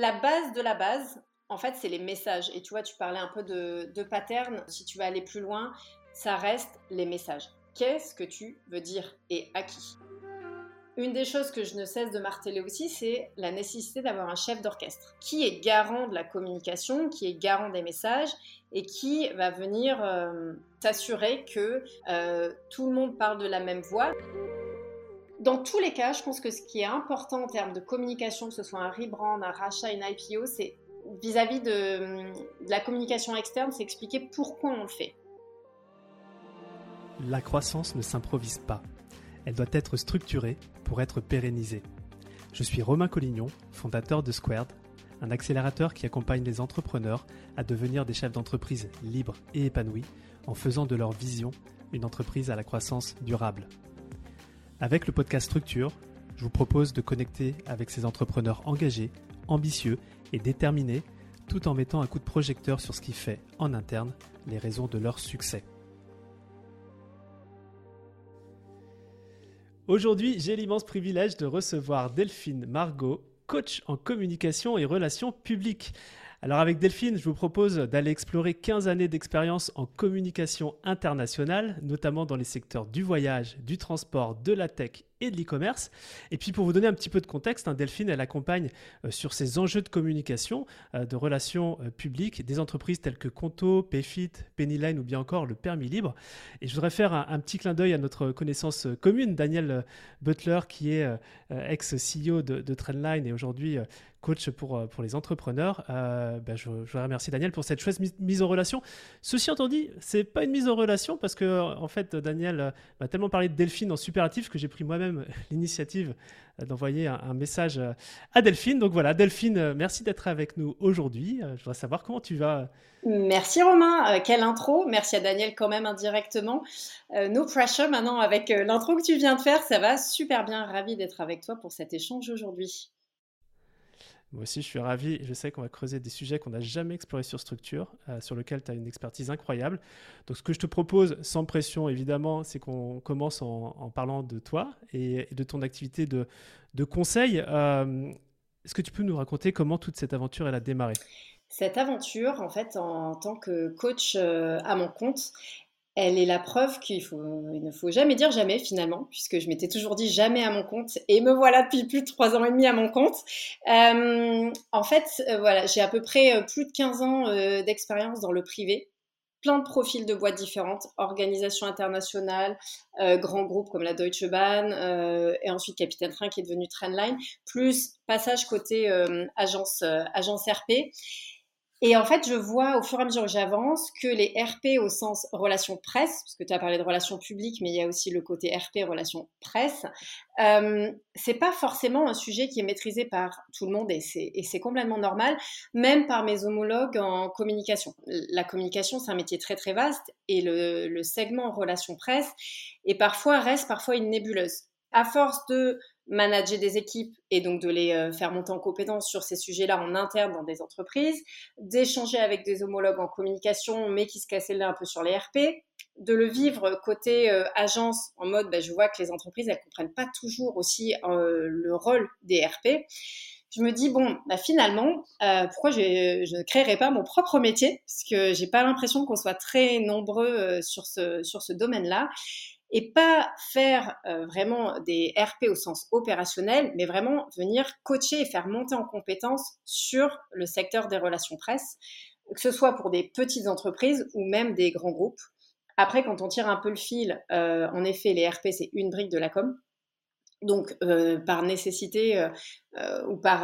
La base de la base, en fait, c'est les messages. Et tu vois, tu parlais un peu de, pattern. Si tu vas aller plus loin, ça reste les messages. Qu'est-ce que tu veux dire et à qui? Une des choses que je ne cesse de marteler aussi, c'est la nécessité d'avoir un chef d'orchestre qui est garant de la communication, qui est garant des messages et qui va venir euh, s'assurer que euh, tout le monde parle de la même voix. Dans tous les cas, je pense que ce qui est important en termes de communication, que ce soit un rebrand, un rachat, une IPO, c'est vis-à-vis de, la communication externe, c'est expliquer pourquoi on le fait. La croissance ne s'improvise pas. Elle doit être structurée pour être pérennisée. Je suis Romain Collignon, fondateur de Squared, un accélérateur qui accompagne les entrepreneurs à devenir des chefs d'entreprise libres et épanouis en faisant de leur vision une entreprise à la croissance durable. Avec le podcast Structure, je vous propose de connecter avec ces entrepreneurs engagés, ambitieux et déterminés, tout en mettant un coup de projecteur sur ce qui fait, en interne, les raisons de leur succès. Aujourd'hui, j'ai l'immense privilège de recevoir Delphine Margot, coach en communication et relations publiques. Alors avec Delphine, je vous propose d'aller explorer 15 années d'expérience en communication internationale, notamment dans les secteurs du voyage, du transport, de la tech et de l'e-commerce. Et puis pour vous donner un petit peu de contexte, hein, Delphine, elle accompagne euh, sur ces enjeux de communication, euh, de relations euh, publiques, des entreprises telles que Conto, Payfit, Pennyline ou bien encore le Permis Libre. Et je voudrais faire un, petit clin d'œil à notre connaissance commune, Daniel Butler, qui est ex-CEO de, Trendline et aujourd'hui coach pour, pour les entrepreneurs. Ben, je, voudrais remercier Daniel pour cette chouette mise en relation. Ceci entendu, dit, c'est pas une mise en relation parce que en fait, Daniel m'a tellement parlé de Delphine en superlatif que j'ai pris moi-même l'initiative d'envoyer un, message à Delphine. Donc voilà, Delphine, merci d'être avec nous aujourd'hui. Je voudrais savoir comment tu vas. Merci Romain, quelle intro. Merci à Daniel quand même indirectement. no pressure maintenant avec l'intro que tu viens de faire, ça va super bien. Ravi d'être avec toi pour cet échange aujourd'hui. Moi aussi, je suis ravi. Je sais qu'on va creuser des sujets qu'on n'a jamais explorés sur structure, euh, sur lesquels tu as une expertise incroyable. Donc, ce que je te propose, sans pression évidemment, c'est qu'on commence en, parlant de toi et, de ton activité de, de conseil. Euh, est-ce que tu peux nous raconter comment toute cette aventure elle a démarré? Cette aventure, en fait, en tant que coach euh, à mon compte, elle est la preuve qu'il ne faut jamais dire jamais finalement, puisque je m'étais toujours dit jamais à mon compte, et me voilà depuis plus de trois ans et demi à mon compte. Euh, en fait, euh, voilà, j'ai à peu près euh, plus de 15 ans d'expérience dans le privé, plein de profils de boîtes différentes, organisations internationales, grands groupes comme la Deutsche Bahn, et ensuite Capitaine Train qui est devenu Trendline, plus passage côté agence, agence RP. Et en fait, je vois au fur et à mesure que j'avance que les RP au sens relation presse, parce que tu as parlé de relations publiques, mais il y a aussi le côté RP relation presse, euh, c'est pas forcément un sujet qui est maîtrisé par tout le monde et c'est complètement normal, même par mes homologues en communication. La communication, c'est un métier très très vaste et le, le segment relation presse et parfois reste parfois une nébuleuse. À force de manager des équipes et donc de les euh, faire monter en compétence sur ces sujets-là en interne dans des entreprises, d'échanger avec des homologues en communication mais qui se cassaient là un peu sur les RP, de le vivre côté euh, agence en mode bah, je vois que les entreprises elles comprennent pas toujours aussi euh, le rôle des RP. Je me dis bon bah, finalement pourquoi je, ne créerai pas mon propre métier? Parce que j'ai pas l'impression qu'on soit très nombreux sur ce sur ce domaine-là et pas faire euh, vraiment des RP au sens opérationnel, mais vraiment venir coacher et faire monter en compétence sur le secteur des relations presse, que ce soit pour des petites entreprises ou même des grands groupes. Après, quand on tire un peu le fil, euh, en effet, les RP, c'est une brique de la com. Donc, euh, par nécessité ou par,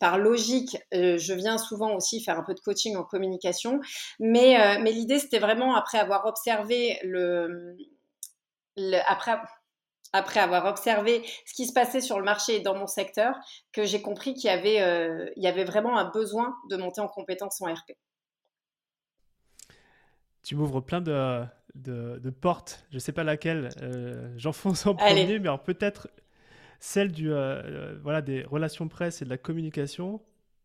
par logique, je viens souvent aussi faire un peu de coaching en communication. Mais, mais l'idée, c'était vraiment, après avoir observé le, après, après avoir observé ce qui se passait sur le marché dans mon secteur, que j'ai compris qu'il y, avait, euh, il y avait vraiment un besoin de monter en compétences en RP. Tu m'ouvres plein de, de, portes, je ne sais pas laquelle euh, j'enfonce en premier, mais peut-être celle du, euh, voilà, des relations presse et de la communication.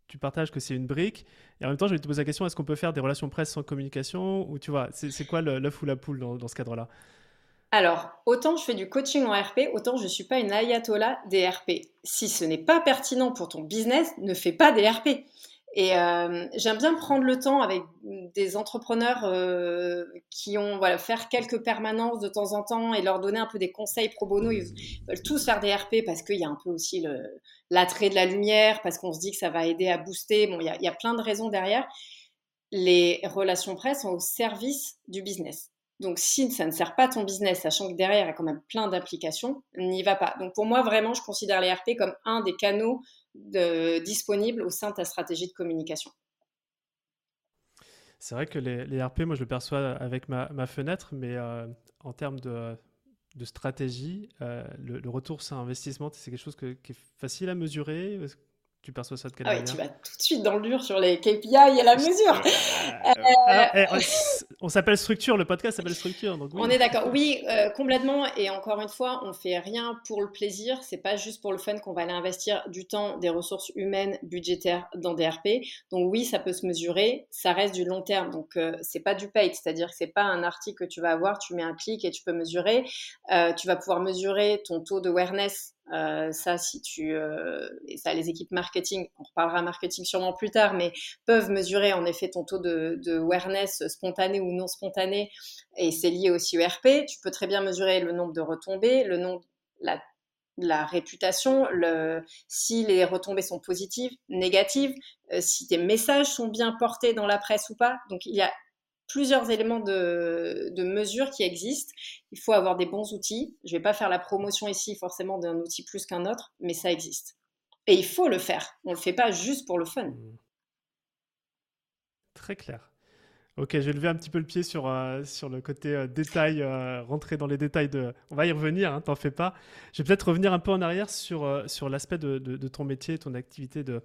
Tu partages que c'est une brique. Et en même temps, je vais te poser la question est-ce qu'on peut faire des relations presse sans communication? Ou tu vois, c'est quoi l'œuf ou la poule dans, dans ce cadre-là? Alors, autant je fais du coaching en RP, autant je ne suis pas une ayatollah des RP. Si ce n'est pas pertinent pour ton business, ne fais pas des RP. Et euh, j'aime bien prendre le temps avec des entrepreneurs euh, qui ont voilà faire quelques permanences de temps en temps et leur donner un peu des conseils pro bono. Ils veulent tous faire des RP parce qu'il y a un peu aussi l'attrait de la lumière, parce qu'on se dit que ça va aider à booster. Bon, il y y a plein de raisons derrière. Les relations presse sont au service du business. Donc, si ça ne sert pas ton business, sachant que derrière, il y a quand même plein d'applications, n'y va pas. Donc, pour moi, vraiment, je considère les RP comme un des canaux disponibles au sein de ta stratégie de communication. C'est vrai que les, RP, moi, je le perçois avec ma, fenêtre, mais euh, en termes de, stratégie, euh, le, retour sur investissement, c'est quelque chose qui est facile à mesurer? Tu perçois ça de quelle ah manière Tu vas tout de suite dans le dur sur les KPI et la mesure. Euh, eh, on s'appelle structure, le podcast s'appelle structure. Donc On est d'accord. Oui, euh, complètement. Et encore une fois, on fait rien pour le plaisir. C'est pas juste pour le fun qu'on va aller investir du temps, des ressources humaines, budgétaires dans des RP. Donc oui, ça peut se mesurer. Ça reste du long terme. Donc euh, c'est pas du paid, c'est-à-dire que c'est pas un article que tu vas avoir. Tu mets un clic et tu peux mesurer. tu vas pouvoir mesurer ton taux de awareness euh, ça, si tu, euh, et ça, les équipes marketing, on reparlera marketing sûrement plus tard, mais peuvent mesurer en effet ton taux de, awareness spontané ou non spontané, et c'est lié aussi au RP. Tu peux très bien mesurer le nombre de retombées, le nombre, la, la réputation, le, si les retombées sont positives, négatives, euh, si tes messages sont bien portés dans la presse ou pas. Donc il y a plusieurs éléments de, de, mesure qui existent. Il faut avoir des bons outils. Je ne vais pas faire la promotion ici forcément d'un outil plus qu'un autre, mais ça existe. Et il faut le faire. On ne le fait pas juste pour le fun. Mmh. Très clair. Ok, je vais lever un petit peu le pied sur, euh, le côté euh, détail, euh, rentrer dans les détails de... On va y revenir, hein, t'en fais pas. Je vais peut-être revenir un peu en arrière sur, l'aspect de, ton métier, ton activité de,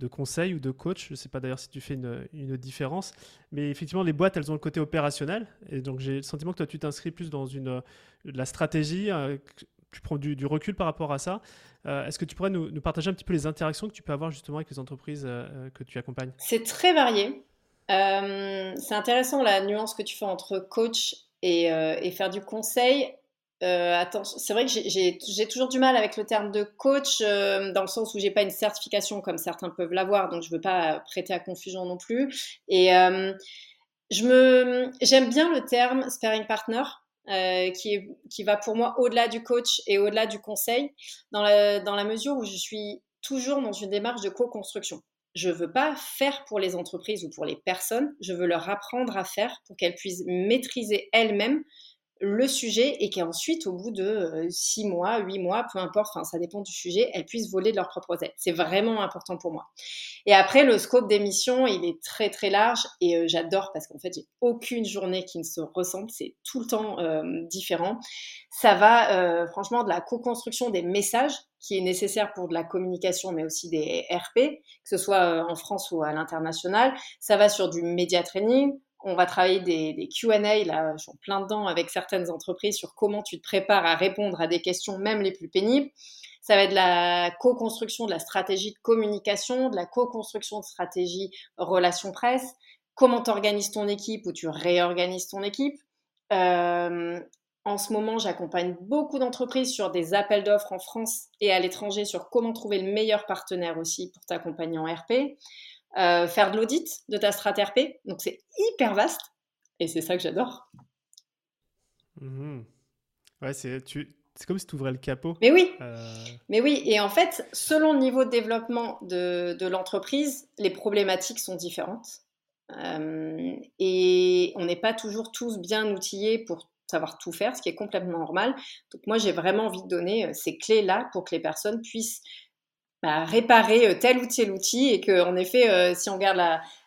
de conseil ou de coach. Je ne sais pas d'ailleurs si tu fais une, différence. Mais effectivement, les boîtes, elles ont le côté opérationnel. Et donc, j'ai le sentiment que toi, tu t'inscris plus dans une, la stratégie. Euh, tu prends du, recul par rapport à ça. Euh, est-ce que tu pourrais nous, partager un petit peu les interactions que tu peux avoir justement avec les entreprises euh, que tu accompagnes? C'est très varié. c'est intéressant la nuance que tu fais entre coach et faire du conseil. Euh, c'est vrai que j'ai toujours du mal avec le terme de coach euh, dans le sens où j'ai pas une certification comme certains peuvent l'avoir, donc je veux pas prêter à confusion non plus. Et euh, j'aime bien le terme sparring partner. qui, est, qui va pour moi au-delà du coach et au-delà du conseil, dans la, dans la mesure où je suis toujours dans une démarche de co-construction. Je veux pas faire pour les entreprises ou pour les personnes, je veux leur apprendre à faire pour qu'elles puissent maîtriser elles-mêmes le sujet et qu'ensuite, au bout de euh, six mois, huit mois, peu importe, enfin, ça dépend du sujet, elles puissent voler de leur propre aide. C'est vraiment important pour moi. Et après, le scope d'émission, il est très très large et euh, j'adore parce qu'en fait, j'ai aucune journée qui ne se ressemble. C'est tout le temps euh, différent. Ça va, franchement, de la co-construction des messages qui est nécessaire pour de la communication, mais aussi des RP, que ce soit en France ou à l'international. Ça va sur du média training, on va travailler des, Q&A, là, je suis plein dedans avec certaines entreprises sur comment tu te prépares à répondre à des questions, même les plus pénibles. Ça va être de la co-construction de la stratégie de communication, de la co-construction de stratégie relation presse, comment tu organises ton équipe ou tu réorganises ton équipe. Euh, en ce moment, j'accompagne beaucoup d'entreprises sur des appels d'offres en France et à l'étranger sur comment trouver le meilleur partenaire aussi pour t'accompagner en RP. Euh, faire de l'audit de ta strat RP. Donc c'est hyper vaste et c'est ça que j'adore. Mmh. Ouais, c'est comme si tu ouvrais le capot. Mais oui. Euh. Mais oui. Et en fait, selon le niveau de développement de, de l'entreprise, les problématiques sont différentes. Euh, et on n'est pas toujours tous bien outillés pour savoir tout faire, ce qui est complètement normal. Donc moi, j'ai vraiment envie de donner ces clés-là pour que les personnes puissent bah, réparer euh, tel ou tel outil et que, en effet, euh, si on regarde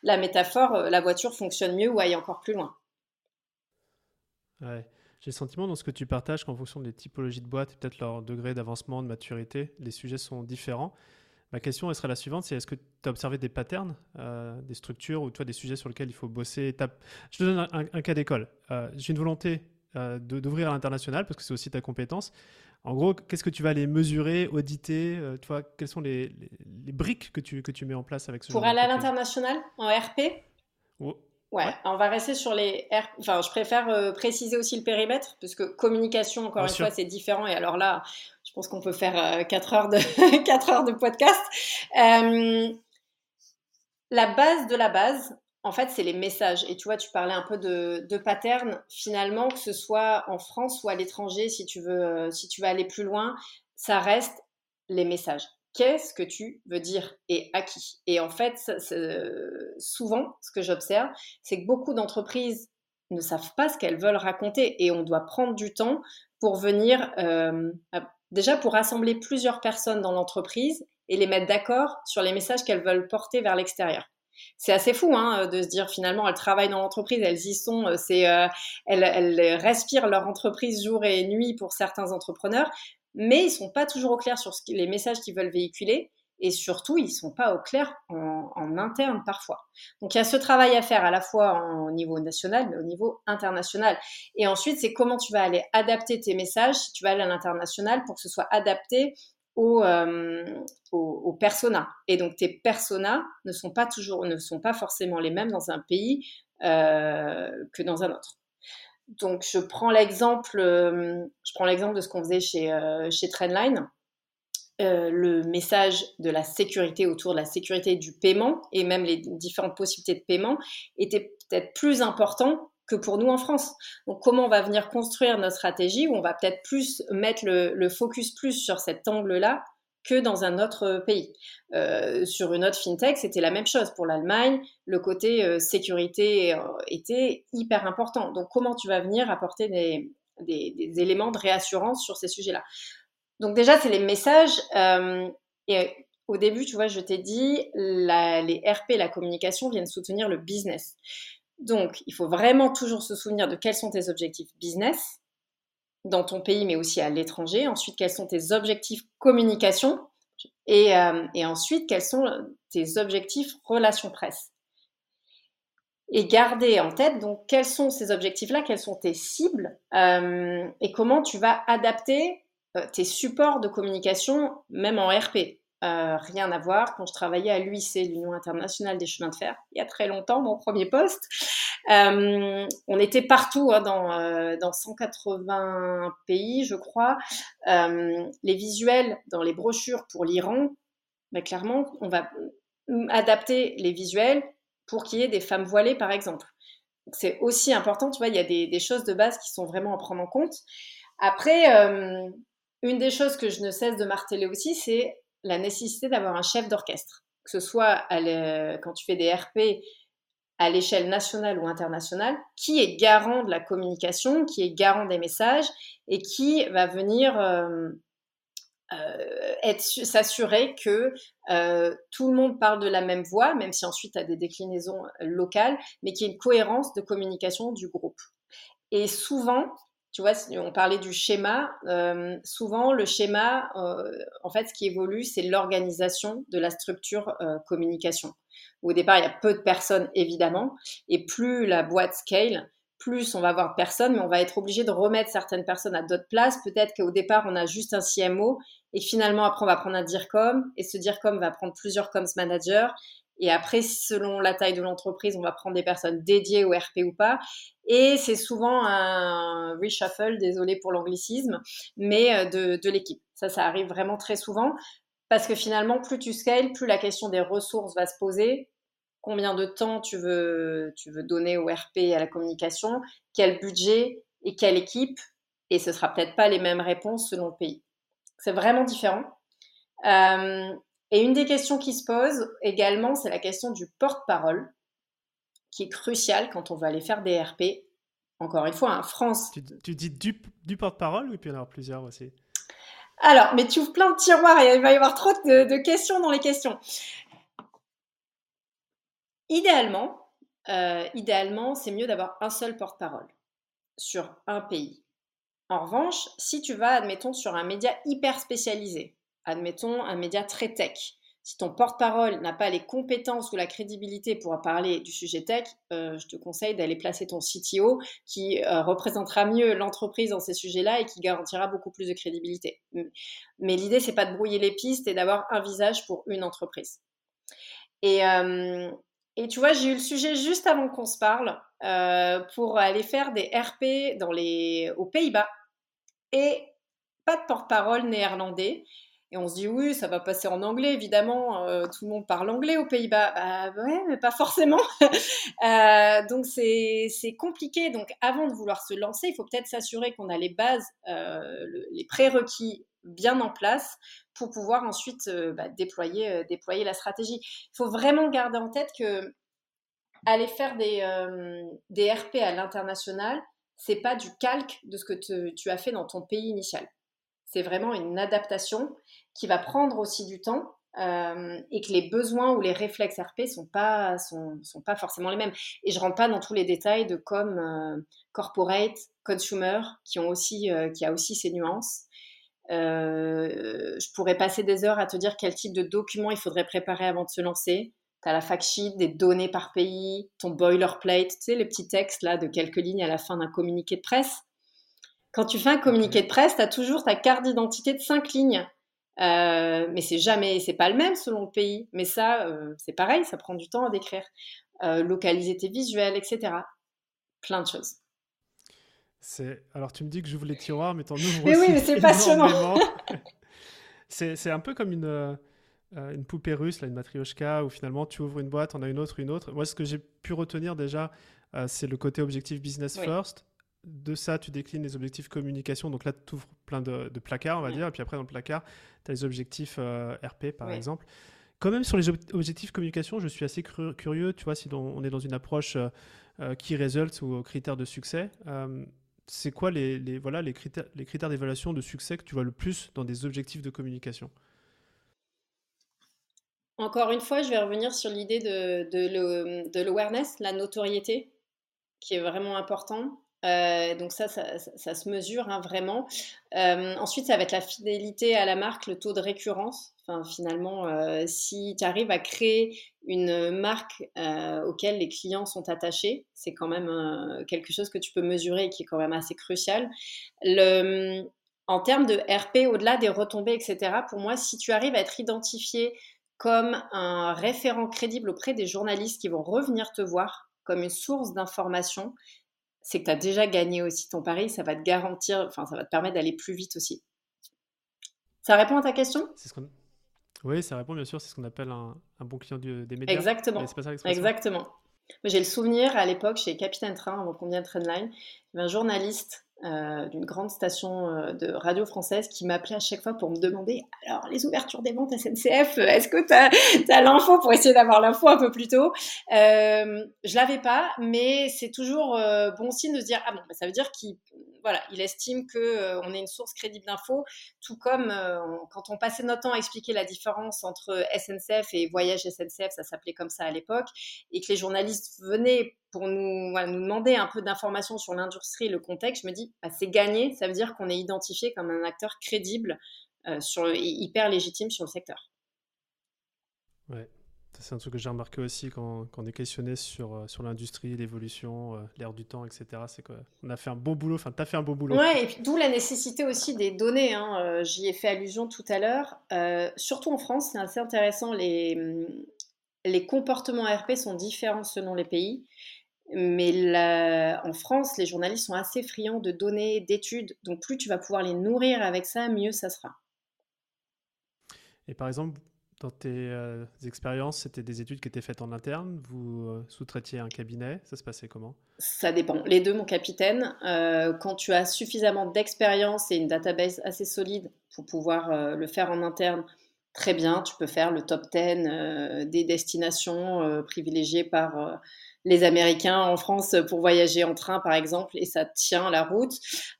la, métaphore, euh, la voiture fonctionne mieux ou aille encore plus loin. Ouais. J'ai le sentiment dans ce que tu partages qu'en fonction des typologies de boîtes et peut-être leur degré d'avancement, de maturité, les sujets sont différents. Ma question serait la suivante, c'est est-ce que tu as observé des patterns, des structures ou toi des sujets sur lesquels il faut bosser Je te donne un, cas d'école. J'ai une volonté d'ouvrir à l'international parce que c'est aussi ta compétence. En gros, qu'est-ce que tu vas aller mesurer, auditer euh, toi, Quelles sont les, briques que tu, que tu mets en place avec ce Pour aller à l'international, en RP Ouais, on va rester sur les R. Enfin, je préfère euh, préciser aussi le périmètre, parce que communication, encore une fois, c'est différent. Et alors là, je pense qu'on peut faire 4, heures de 4 heures de podcast. la base de la base, en fait, c'est les messages. Et tu vois, tu parlais un peu de, de pattern. Finalement, que ce soit en France ou à l'étranger, si tu veux, si tu aller plus loin, ça reste les messages qu'est-ce que tu veux dire et à qui? Et en fait, souvent, ce que j'observe, c'est que beaucoup d'entreprises ne savent pas ce qu'elles veulent raconter et on doit prendre du temps pour venir, euh, déjà pour rassembler plusieurs personnes dans l'entreprise et les mettre d'accord sur les messages qu'elles veulent porter vers l'extérieur. C'est assez fou hein, de se dire finalement elles travaillent dans l'entreprise, elles y sont, euh, euh, elles, respirent leur entreprise jour et nuit pour certains entrepreneurs, mais ils sont pas toujours au clair sur les messages qu'ils veulent véhiculer et surtout ils sont pas au clair en, interne parfois. Donc il y a ce travail à faire à la fois au niveau national mais au niveau international. Et ensuite c'est comment tu vas aller adapter tes messages si tu vas aller à l'international pour que ce soit adapté aux, euh, personas. Et donc tes personas ne sont pas toujours, ne sont pas forcément les mêmes dans un pays euh, que dans un autre. Donc, je prends l'exemple, euh, je prends l'exemple de ce qu'on faisait chez, euh, chez Trendline. Le message de la sécurité autour de la sécurité du paiement et même les différentes possibilités de paiement était peut-être plus important pour nous en France. Donc comment on va venir construire notre stratégie où on va peut-être plus mettre le, focus plus sur cet angle-là que dans un autre pays. Euh, sur une autre fintech, c'était la même chose. Pour l'Allemagne, le côté euh, sécurité euh, était hyper important. Donc, comment tu vas venir apporter des, des, éléments de réassurance sur ces sujets-là? Donc, déjà, c'est les messages. et au début, tu vois, je t'ai dit, les RP, la communication viennent soutenir le business. Donc, il faut vraiment toujours se souvenir de quels sont tes objectifs business dans ton pays, mais aussi à l'étranger. Ensuite, quels sont tes objectifs communication? Et, euh, ensuite, quels sont tes objectifs relations presse? Et garder en tête, donc, quels sont ces objectifs-là, quelles sont tes cibles euh, et comment tu vas adapter euh, tes supports de communication, même en RP. Euh, rien à voir. Quand je travaillais à l'UIC, l'Union internationale des chemins de fer, il y a très longtemps, mon premier poste, euh, on était partout hein, dans, euh, dans 180 pays, je crois. les visuels dans les brochures pour l'Iran, ben, clairement, on va adapter les visuels pour qu'il y ait des femmes voilées, par exemple. C'est aussi important, tu vois, il y a des, choses de base qui sont vraiment à prendre en compte. Après, une des choses que je ne cesse de marteler aussi, c'est la nécessité d'avoir un chef d'orchestre, que ce soit quand tu fais des RP à l'échelle nationale ou internationale, qui est garant de la communication, qui est garant des messages et qui va venir euh, euh, s'assurer que euh, tout le monde parle de la même voix, même si ensuite tu as des déclinaisons locales, mais qu'il y ait une cohérence de communication du groupe. Et souvent, tu vois, on parlait du schéma. Euh, souvent, le schéma, euh, en fait, ce qui évolue, c'est l'organisation de la structure euh, communication. Au départ, il y a peu de personnes, évidemment, et plus la boîte scale, plus on va avoir de personnes, mais on va être obligé de remettre certaines personnes à d'autres places. Peut-être qu'au départ, on a juste un CMO, et finalement, après, on va prendre un DIRCOM, et ce DIRCOM va prendre plusieurs coms managers, et après, selon la taille de l'entreprise, on va prendre des personnes dédiées au RP ou pas. Et c'est souvent un reshuffle, désolé pour l'anglicisme, mais euh, de, l'équipe. Ça, ça arrive vraiment très souvent parce que finalement, plus tu scales, plus la question des ressources va se poser. Combien de temps tu veux, tu veux donner au RP et à la communication? Quel budget et quelle équipe? Et ce sera peut-être pas les mêmes réponses selon le pays. C'est vraiment différent. Euh, et une des questions qui se posent également, c'est la question du porte-parole, qui est cruciale quand on veut aller faire des RP. Encore une fois, en France. Tu, dis du, porte-parole ou il peut y en avoir plusieurs aussi? Alors, mais tu ouvres plein de tiroirs et il va y avoir trop de, questions dans les questions. Idéalement, euh, idéalement, c'est mieux d'avoir un seul porte-parole sur un pays. En revanche, si tu vas, admettons, sur un média hyper spécialisé, admettons, un média très tech. Si ton porte-parole n'a pas les compétences ou la crédibilité pour parler du sujet tech, euh, je te conseille d'aller placer ton CTO qui euh, représentera mieux l'entreprise dans ces sujets-là et qui garantira beaucoup plus de crédibilité. Mais l'idée, c'est pas de brouiller les pistes et d'avoir un visage pour une entreprise. Et, euh, Et tu vois, j'ai eu le sujet juste avant qu'on se parle pour aller faire des RP dans les... aux Pays-Bas. Et pas de porte-parole néerlandais. Et on se dit, oui, ça va passer en anglais, évidemment, euh, tout le monde parle anglais aux Pays-Bas. Bah ouais, mais pas forcément. euh, donc c'est compliqué. Donc avant de vouloir se lancer, il faut peut-être s'assurer qu'on a les bases, euh, les prérequis bien en place pour pouvoir ensuite bah, déployer, la stratégie. Il faut vraiment garder en tête que aller faire des, des RP à l'international, c'est pas du calque de ce que tu as fait dans ton pays initial. C'est vraiment une adaptation qui va prendre aussi du temps euh, et que les besoins ou les réflexes RP sont pas sont, sont pas forcément les mêmes. Et je rentre pas dans tous les détails de comme euh, corporate, consumer, qui ont aussi euh, qui a aussi ces nuances. je pourrais passer des heures à te dire quel type de documents il faudrait préparer avant de se lancer. Tu as la fact sheet, des données par pays, ton boilerplate, tu sais, les petits textes là de quelques lignes à la fin d'un communiqué de presse. Quand tu fais un communiqué de presse, tu as toujours ta carte d'identité de cinq lignes. Euh, mais c'est jamais, c'est pas le même selon le pays. Mais ça, euh, c'est pareil, ça prend du temps à décrire. Euh, localiser tes visuels, etc. Plein de choses. C'est... Alors tu me dis que j'ouvre les tiroirs, mais t'en ouvres mais oui, mais c'est passionnant. c'est, un peu comme une, une poupée russe, là, une matrioshka, où finalement tu ouvres une boîte, on a une autre, une autre. Moi, ce que j'ai pu retenir déjà, c'est le côté objectif business first de ça, tu déclines les objectifs communication. Donc là, tu ouvres plein de, placards, on va dire. Et puis après, dans le placard, tu as les objectifs euh, RP, par exemple. Quand même, sur les objectifs communication, je suis assez curieux. Tu vois, si on est dans une approche euh, qui résulte ou critères de succès, euh, c'est quoi les, voilà, les critères, les critères d'évaluation de succès que tu vois le plus dans des objectifs de communication? Encore une fois, je vais revenir sur l'idée de, de l'awareness, la notoriété, qui est vraiment important. Euh, donc ça, ça, se mesure hein, vraiment. Euh, ensuite, ça va être la fidélité à la marque, le taux de récurrence. Enfin, finalement, euh, si tu arrives à créer une marque auquel les clients sont attachés, c'est quand même quelque chose que tu peux mesurer et qui est quand même assez crucial. En termes de RP, au-delà des retombées, etc., pour moi, si tu arrives à être identifié comme un référent crédible auprès des journalistes qui vont revenir te voir comme une source d'information, c'est que tu as déjà gagné aussi ton pari, ça va te garantir, enfin, ça va te permettre d'aller plus vite aussi. Ça répond à ta question? Oui, ça répond bien sûr, c'est ce qu'on appelle un, bon client des médias. Exactement. Exactement. J'ai le souvenir à l'époque chez Capitaine Train, il y avait un journaliste euh, d'une grande station euh, de radio française qui m'appelait à chaque fois pour me demander alors les ouvertures des ventes SNCF, euh, est-ce que tu as, l'info pour essayer d'avoir l'info un peu plus tôt? Euh, Je l'avais pas, mais c'est toujours bon signe de se dire ah bon, bah, ça veut dire qu'il voilà, il estime que on est une source crédible d'infos, tout comme quand on passait notre temps à expliquer la différence entre SNCF et Voyage SNCF, ça s'appelait comme ça à l'époque, et que les journalistes venaient pour nous, demander un peu d'informations sur l'industrie le contexte, je me dis, bah, c'est gagné, ça veut dire qu'on est identifié comme un acteur crédible euh, sur et hyper légitime sur le secteur. C'est un truc que j'ai remarqué aussi quand, on est questionné sur, euh, sur l'industrie, l'évolution, euh, l'ère du temps, etc. C'est qu'on a fait un bon boulot, enfin, tu as fait un bon boulot. Ouais, et puis d'où la nécessité aussi des données. Hein, j'y ai fait allusion tout à l'heure. surtout en France, c'est assez intéressant. Les, les comportements RP sont différents selon les pays. Mais en France, les journalistes sont assez friands de données, d'études. Donc plus tu vas pouvoir les nourrir avec ça, mieux ça sera. Et par exemple, dans tes euh, expériences, c'était des études qui étaient faites en interne Vous euh, sous-traitiez un cabinet Ça se passait comment? Ça dépend. Les deux, mon capitaine. Euh, quand tu as suffisamment d'expérience et une database assez solide pour pouvoir le faire en interne, très bien. Tu peux faire le top 10 des destinations privilégiées par les Américains en France pour voyager en train, par exemple, et ça tient la route.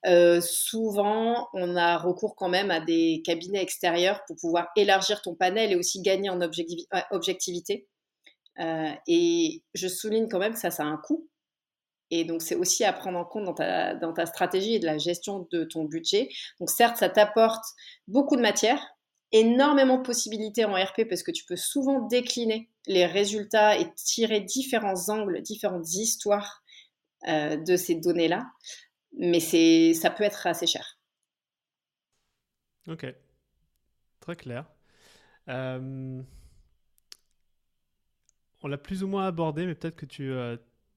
Euh, souvent, on a recours quand même à des cabinets extérieurs pour pouvoir élargir ton panel et aussi gagner en objectivité. Euh, et je souligne quand même que ça, ça a un coût. Et donc, c'est aussi à prendre en compte dans ta, dans ta stratégie et de la gestion de ton budget. Donc, certes, ça t'apporte beaucoup de matière, énormément de possibilités en RP parce que tu peux souvent décliner les résultats et tirer différents angles, différentes histoires euh, de ces données-là. Mais c'est, ça peut être assez cher. Ok, très clair. Euh, on l'a plus ou moins abordé, mais peut-être que tu,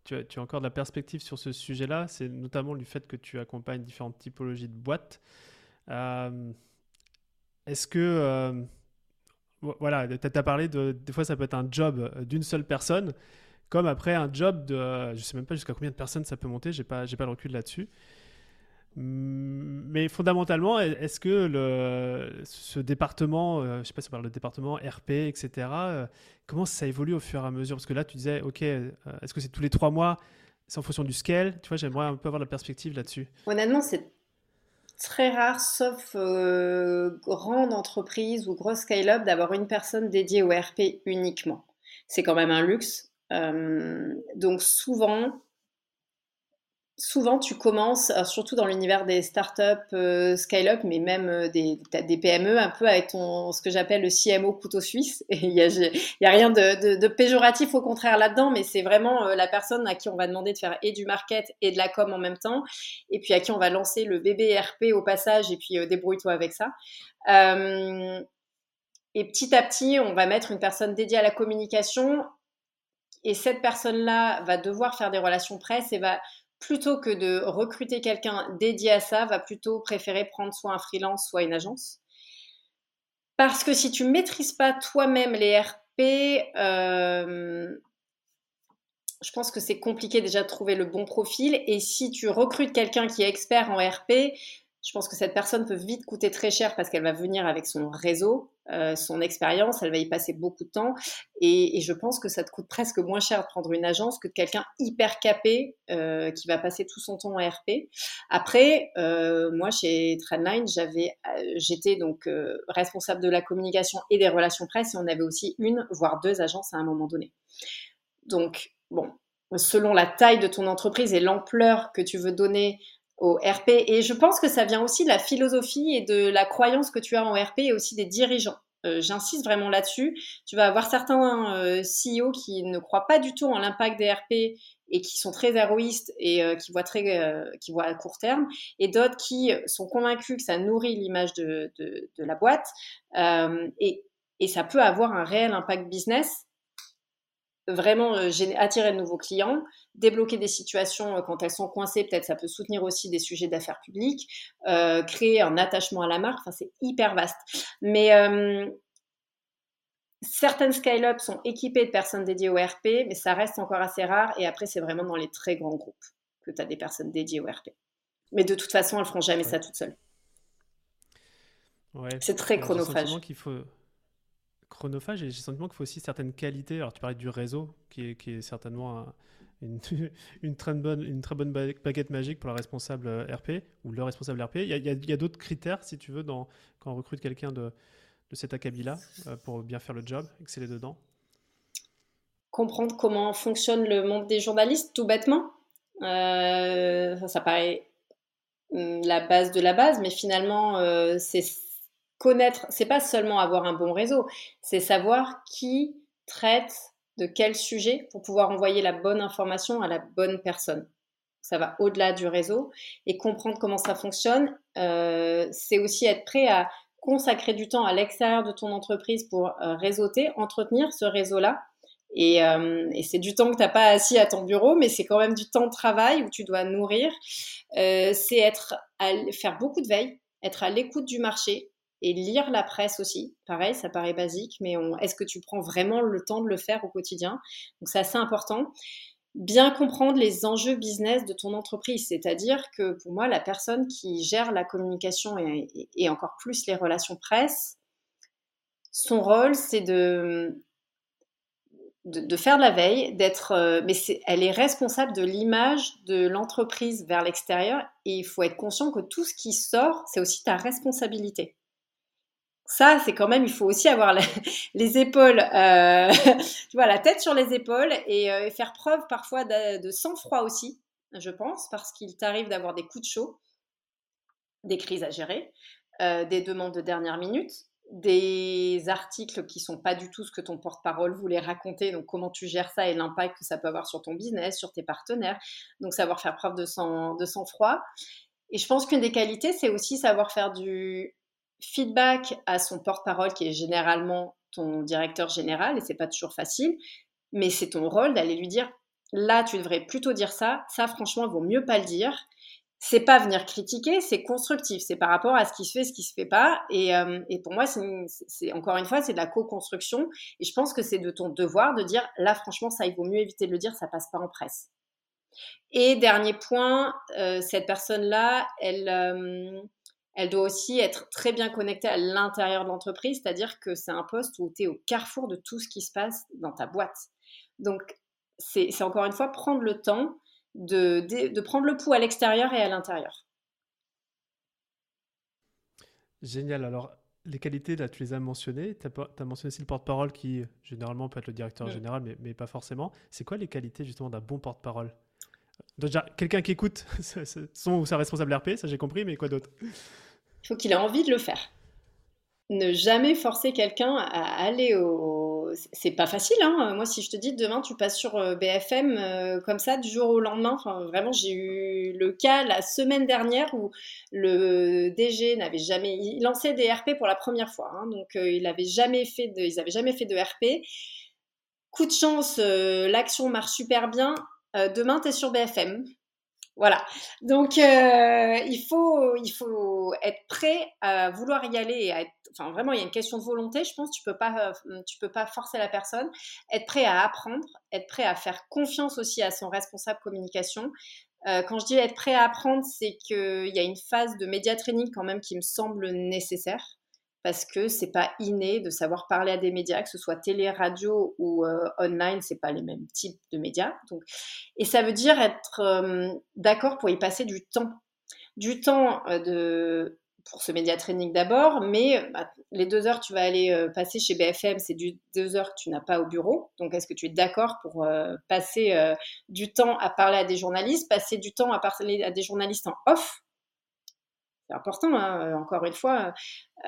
tu, as, encore de la perspective sur ce sujet-là. C'est notamment du fait que tu accompagnes différentes typologies de boîtes. Est-ce que voilà, tu as parlé de des fois ça peut être un job d'une seule personne, comme après un job de je sais même pas jusqu'à combien de personnes ça peut monter, j'ai pas j'ai pas le recul là-dessus. Mais fondamentalement, est-ce que le, ce département, je sais pas si on parle de département, RP, etc., comment ça évolue au fur et à mesure? Parce que là, tu disais, OK, est-ce que c'est tous les trois mois C'est en fonction du scale? Tu vois, j'aimerais un peu avoir la perspective là-dessus. Honnêtement, c'est très rare, sauf euh, grande entreprise ou grosse scale-up, d'avoir une personne dédiée au RP uniquement. C'est quand même un luxe. Euh, donc souvent, souvent tu commences, surtout dans l'univers des startups euh, mais même euh, des, PME, un peu avec ton, ce que j'appelle le CMO couteau suisse. Il n'y a, rien de, de, péjoratif au contraire là-dedans, mais c'est vraiment euh, la personne à qui on va demander de faire et du market et de la com en même temps, et puis à qui on va lancer le bébé RP au passage, et puis débrouille-toi avec ça. et petit à petit, on va mettre une personne dédiée à la communication et cette personne-là va devoir faire des relations presse et va plutôt que de recruter quelqu'un dédié à ça, va plutôt préférer prendre soit un freelance, soit une agence. Parce que si tu ne maîtrises pas toi-même les RP, euh, je pense que c'est compliqué déjà de trouver le bon profil. Et si tu recrutes quelqu'un qui est expert en RP, je pense que cette personne peut vite coûter très cher parce qu'elle va venir avec son réseau, euh, son expérience, elle va y passer beaucoup de temps. Et, je pense que ça te coûte presque moins cher de prendre une agence que de quelqu'un hyper capé euh, qui va passer tout son temps en RP. Après, euh, moi, chez Trendline, j'avais, j'étais donc responsable de la communication et des relations presse et on avait aussi une, voire deux agences à un moment donné. Donc, bon, selon la taille de ton entreprise et l'ampleur que tu veux donner au RP. Et je pense que ça vient aussi de la philosophie et de la croyance que tu as en RP et aussi des dirigeants. Euh, j'insiste vraiment là-dessus. Tu vas avoir certains euh, CEO qui ne croient pas du tout en l'impact des RP et qui sont très héroïstes et euh, qui voient très, qui voient à court terme, et d'autres qui sont convaincus que ça nourrit l'image de, de, de, la boîte et, et ça peut avoir un réel impact business vraiment attirer de nouveaux clients, débloquer des situations quand elles sont coincées, peut-être ça peut soutenir aussi des sujets d'affaires publiques, créer un attachement à la marque, enfin c'est hyper vaste. Mais certaines scale-up sont équipées de personnes dédiées au RP, mais ça reste encore assez rare et après c'est vraiment dans les très grands groupes que tu as des personnes dédiées au RP. Mais de toute façon, elles feront jamais ça toutes seules. Ouais. C'est très chronophage. qu'il faut chronophage et j'ai le sentiment qu'il faut aussi certaines qualités. Alors, tu parlais du réseau, qui est, certainement une, très bonne, baguette magique pour la responsable euh, RP ou le responsable RP. Il y a, d'autres critères, si tu veux, quand on recrute quelqu'un de, cet acabit-là euh, pour bien faire le job, exceller dedans Comprendre comment fonctionne le monde des journalistes, tout bêtement. Euh, ça, paraît hum, la base de la base, mais finalement, c'est connaître, c'est pas seulement avoir un bon réseau, c'est savoir qui traite de quel sujet pour pouvoir envoyer la bonne information à la bonne personne. Ça va au-delà du réseau et comprendre comment ça fonctionne. Euh, c'est aussi être prêt à consacrer du temps à l'extérieur de ton entreprise pour euh, réseauter, entretenir ce réseau-là. Et, euh, c'est du temps que tu n'as pas assis à ton bureau, mais c'est quand même du temps de travail où tu dois nourrir. c'est être à faire beaucoup de veille, être à l'écoute du marché, et lire la presse aussi. Pareil, ça paraît basique, mais est-ce que tu prends vraiment le temps de le faire au quotidien? Donc c'est assez important. Bien comprendre les enjeux business de ton entreprise, c'est-à-dire que pour moi, la personne qui gère la communication et, encore plus les relations presse, son rôle, c'est de, de, faire de la veille, d'être, euh, mais elle est responsable de l'image de l'entreprise vers l'extérieur et il faut être conscient que tout ce qui sort, c'est aussi ta responsabilité ça, c'est quand même, il faut aussi avoir les épaules, euh, tu vois, la tête sur les épaules et euh, faire preuve parfois de, sang-froid aussi, je pense, parce qu'il t'arrive d'avoir des coups de chaud, des crises à gérer, euh, des demandes de dernière minute, des articles qui sont pas du tout ce que ton porte-parole voulait raconter, donc comment tu gères ça et l'impact que ça peut avoir sur ton business, sur tes partenaires, donc savoir faire preuve de sang-froid. Et je pense qu'une des qualités, c'est aussi savoir faire du feedback à son porte-parole qui est généralement ton directeur général et c'est pas toujours facile mais c'est ton rôle d'aller lui dire là, tu devrais plutôt dire ça, ça, franchement, il vaut mieux pas le dire. C'est pas venir critiquer, c'est constructif, c'est par rapport à ce qui se fait, ce qui se fait pas. Et, euh, pour moi, c'est encore une fois, c'est de la co-construction. Et je pense que c'est de ton devoir de dire là, franchement, ça, il vaut mieux éviter de le dire, ça passe pas en presse. Et dernier point, euh, cette personne-là, elle, euh, elle doit aussi être très bien connectée à l'intérieur de l'entreprise, c'est-à-dire que c'est un poste où tu es au carrefour de tout ce qui se passe dans ta boîte. Donc, c'est encore une fois prendre le temps de, de, prendre le pouls à l'extérieur et à l'intérieur. Génial. Alors, les qualités, là, tu les as mentionnées. Tu as, mentionné aussi le porte-parole qui, généralement, peut être le directeur mm. général, mais, mais, pas forcément. C'est quoi les qualités, justement, d'un bon porte-parole? Déjà, quelqu'un qui écoute son ou sa responsable RP, ça j'ai compris, mais quoi d'autre? Il faut qu'il ait envie de le faire. Ne jamais forcer quelqu'un à aller au. C'est pas facile, hein. Moi, si je te dis demain tu passes sur euh, BFM euh, comme ça du jour au lendemain, enfin, vraiment, j'ai eu le cas la semaine dernière où le DG n'avait jamais. Il lançait des RP pour la première fois, hein. donc euh, il jamais fait ils n'avaient jamais fait de RP. Coup de chance, l'action marche super bien demain, tu es sur BFM. Voilà. Donc, euh, il, faut, il faut être prêt à vouloir y aller et à enfin, vraiment, il y a une question de volonté. Je pense tu peux pas, euh, peux pas forcer la personne. Être prêt à apprendre, être prêt à faire confiance aussi à son responsable communication. quand je dis être prêt à apprendre, c'est qu'il y a une phase de média training quand même qui me semble nécessaire parce que c'est pas inné de savoir parler à des médias, que ce soit télé, radio ou euh, online, c'est pas les mêmes types de médias. Donc, et ça veut dire être euh, d'accord pour y passer du temps, du temps euh, de pour ce média training d'abord, mais bah, les deux heures que tu vas aller passer chez BFM, c'est deux heures que tu n'as pas au bureau. Donc, est-ce que tu es d'accord pour passer du temps à parler à des journalistes, passer du temps à parler à des journalistes en off? C'est important, hein, encore une fois.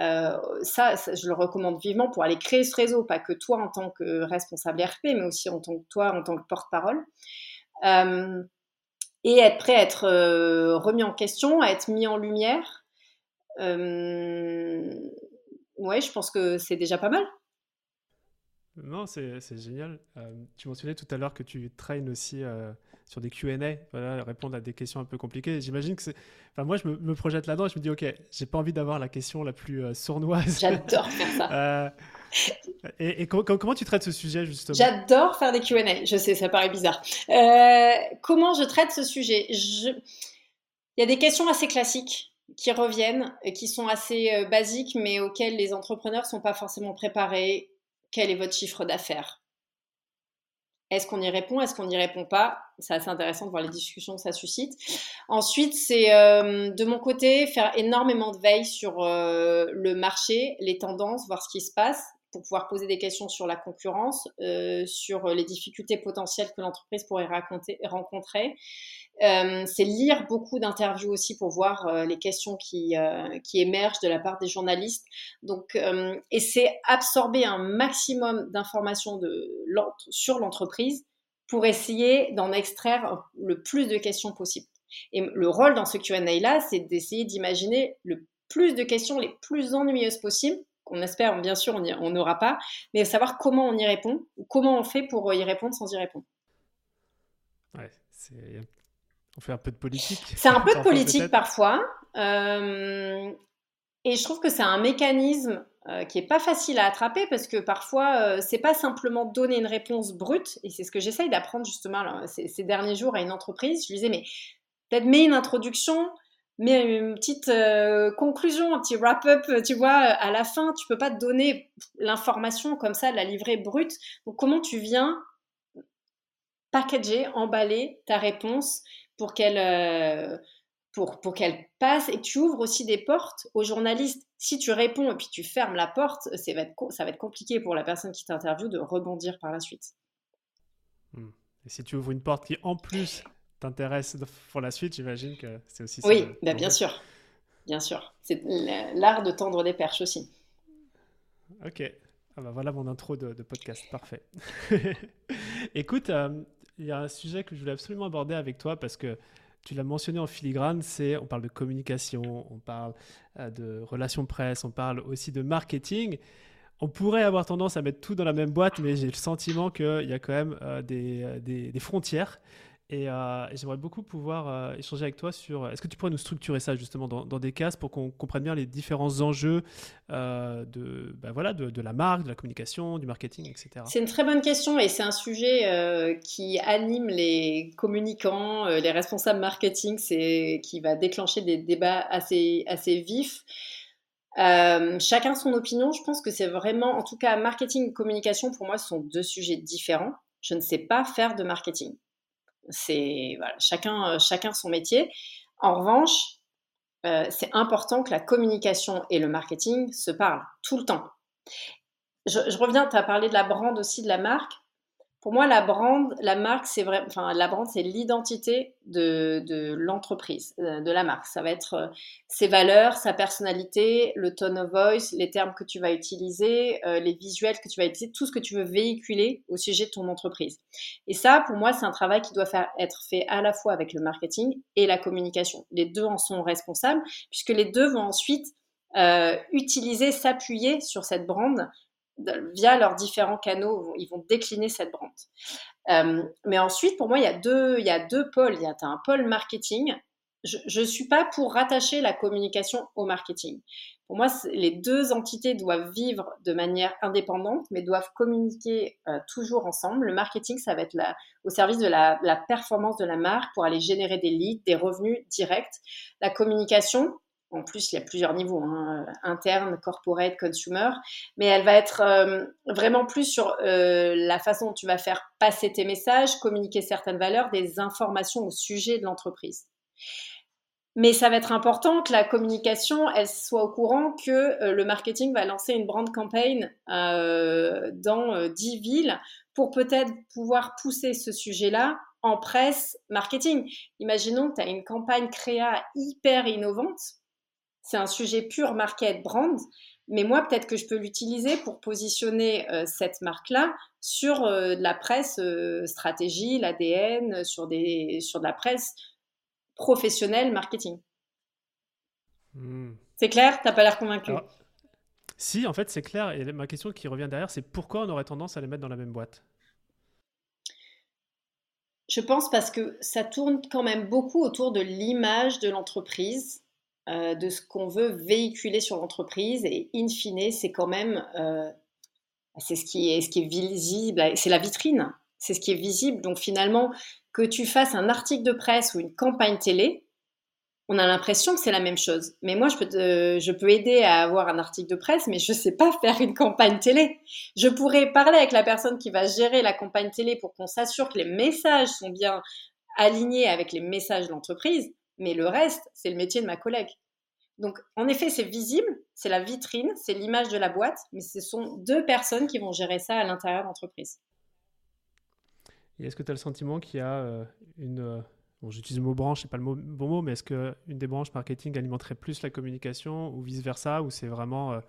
Euh, ça, je le recommande vivement pour aller créer ce réseau, pas que toi en tant que responsable RP, mais aussi en tant que toi en tant que porte-parole. Euh, et être prêt à être euh, remis en question, à être mis en lumière. ouais, je pense que c'est déjà pas mal. Non, c'est génial. tu mentionnais tout à l'heure que tu traînes aussi sur des Q&A, voilà, répondre à des questions un peu compliquées. J'imagine que c'est... Enfin, moi, je me, projette là-dedans et je me dis, OK, j'ai pas envie d'avoir la question la plus euh, sournoise. J'adore faire ça. Euh, et, comment tu traites ce sujet, justement? J'adore faire des Q&A. Je sais, ça paraît bizarre. Euh, comment je traite ce sujet? Je... Il y a des questions assez classiques qui reviennent, qui sont assez basiques, mais auxquelles les entrepreneurs ne sont pas forcément préparés. Quel est votre chiffre d'affaires? Est-ce qu'on y répond? Est-ce qu'on n'y répond pas? C'est assez intéressant de voir les discussions que ça suscite. Ensuite, c'est euh, de mon côté faire énormément de veille sur euh, le marché, les tendances, voir ce qui se passe pour pouvoir poser des questions sur la concurrence, euh, sur les difficultés potentielles que l'entreprise pourrait raconter, rencontrer. Euh, c'est lire beaucoup d'interviews aussi pour voir euh, les questions qui, émergent de la part des journalistes. Donc, et c'est absorber un maximum d'informations sur l'entreprise pour essayer d'en extraire le plus de questions possible. Et le rôle dans ce Q&A-là, c'est d'essayer d'imaginer le plus de questions les plus ennuyeuses possibles qu'on espère, bien sûr, on n'aura pas, mais savoir comment on y répond, ou comment on fait pour y répondre sans y répondre. Ouais, on fait un peu de politique. C'est un peu de politique parfois. Euh, et je trouve que c'est un mécanisme euh, qui est pas facile à attraper parce que parfois, euh, c'est pas simplement donner une réponse brute. Et c'est ce que j'essaye d'apprendre justement ces, derniers jours à une entreprise. Je lui disais, mais peut-être mets une introduction, mets une petite conclusion, un petit wrap-up, tu vois, à la fin. Tu peux pas donner l'information comme ça, la livrer brute. Donc, comment tu viens packager, emballer ta réponse pour qu'elle euh, pour, pour qu'elle passe et tu ouvres aussi des portes aux journalistes. Si tu réponds et puis tu fermes la porte, ça va être, ça va être compliqué pour la personne qui t'interviewe de rebondir par la suite. Hmm. Et si tu ouvres une porte qui en plus t'intéresse pour la suite, j'imagine que c'est aussi ça. Oui, bah, bien sûr. Bien sûr. C'est l'art de tendre des perches aussi. Ok. Ah bah voilà mon intro de, podcast. Parfait. Écoute, euh, il y a un sujet que je voulais absolument aborder avec toi parce que tu l'as mentionné en filigrane, c'est on parle de communication, on parle euh, de relations presse, on parle aussi de marketing. on pourrait avoir tendance à mettre tout dans la même boîte, mais j'ai le sentiment qu'il y a quand même des, des, frontières. Et, j'aimerais beaucoup pouvoir échanger avec toi sur. Est-ce que tu pourrais nous structurer ça justement dans, des cases pour qu'on comprenne bien les différents enjeux de, bah voilà, de, la marque, de la communication, du marketing, etc. C'est une très bonne question et c'est un sujet qui anime les communicants, les responsables marketing, c'est qui va déclencher des débats assez vifs. chacun son opinion. Je pense que c'est vraiment, en tout cas, marketing et communication, pour moi, ce sont deux sujets différents. Je ne sais pas faire de marketing. C'est chacun, euh, chacun son métier. En revanche, euh, c'est important que la communication et le marketing se parlent tout le temps. Je, je reviens, tu as parlé de la brand aussi de la marque. Pour moi, la brand, la marque, c'est enfin, la brand, c'est l'identité de, de l'entreprise, euh, de la marque. Ça va être euh, ses valeurs, sa personnalité, le tone of voice, les termes que tu vas utiliser, euh, les visuels que tu vas utiliser, tout ce que tu veux véhiculer au sujet de ton entreprise. Et ça, pour moi, c'est un travail qui doit faire, être fait à la fois avec le marketing et la communication. Les deux en sont responsables, puisque les deux vont ensuite euh, utiliser, s'appuyer sur cette brand via leurs différents canaux, ils vont décliner cette brand. Euh, mais ensuite, pour moi, il y a deux, il y a deux pôles. Il y a un pôle marketing. Je ne suis pas pour rattacher la communication au marketing. Pour moi, les deux entités doivent vivre de manière indépendante, mais doivent communiquer euh, toujours ensemble. Le marketing, ça va être au service de la, la performance de la marque pour aller générer des leads, des revenus directs. La communication, en plus, il y a plusieurs niveaux, hein, interne, corporate, consumer, mais elle va être euh, vraiment plus sur euh, la façon dont tu vas faire passer tes messages, communiquer certaines valeurs, des informations au sujet de l'entreprise. Mais ça va être important que la communication, elle soit au courant que euh, le marketing va lancer une brand campaign dans 10 villes pour peut-être pouvoir pousser ce sujet-là en presse marketing. Imaginons que tu as une campagne créa hyper innovante c'est un sujet pur market brand, mais moi peut-être que je peux l'utiliser pour positionner euh, cette marque-là sur euh, de la presse euh, stratégie, l'ADN, sur, des, sur de la presse professionnelle marketing. Hmm. C'est clair? T'as pas l'air convaincu? Si, en fait c'est clair. Et ma question qui revient derrière, c'est pourquoi on aurait tendance à les mettre dans la même boîte? Je pense parce que ça tourne quand même beaucoup autour de l'image de l'entreprise euh, de ce qu'on veut véhiculer sur l'entreprise. Et in fine, c'est quand même euh, c'est ce qui est, ce qui est visible, c'est la vitrine, c'est ce qui est visible. Donc finalement, que tu fasses un article de presse ou une campagne télé, on a l'impression que c'est la même chose. Mais moi, je peux, je peux aider à avoir un article de presse, mais je ne sais pas faire une campagne télé. Je pourrais parler avec la personne qui va gérer la campagne télé pour qu'on s'assure que les messages sont bien alignés avec les messages de l'entreprise. Mais le reste, c'est le métier de ma collègue. Donc, en effet, c'est visible, c'est la vitrine, c'est l'image de la boîte, mais ce sont deux personnes qui vont gérer ça à l'intérieur de l'entreprise. Et est-ce que tu as le sentiment qu'il y a euh, une. Euh, bon, j'utilise le mot branche, c'est pas le bon mot, mais est-ce qu'une des branches marketing alimenterait plus la communication ou vice-versa, ou c'est vraiment euh,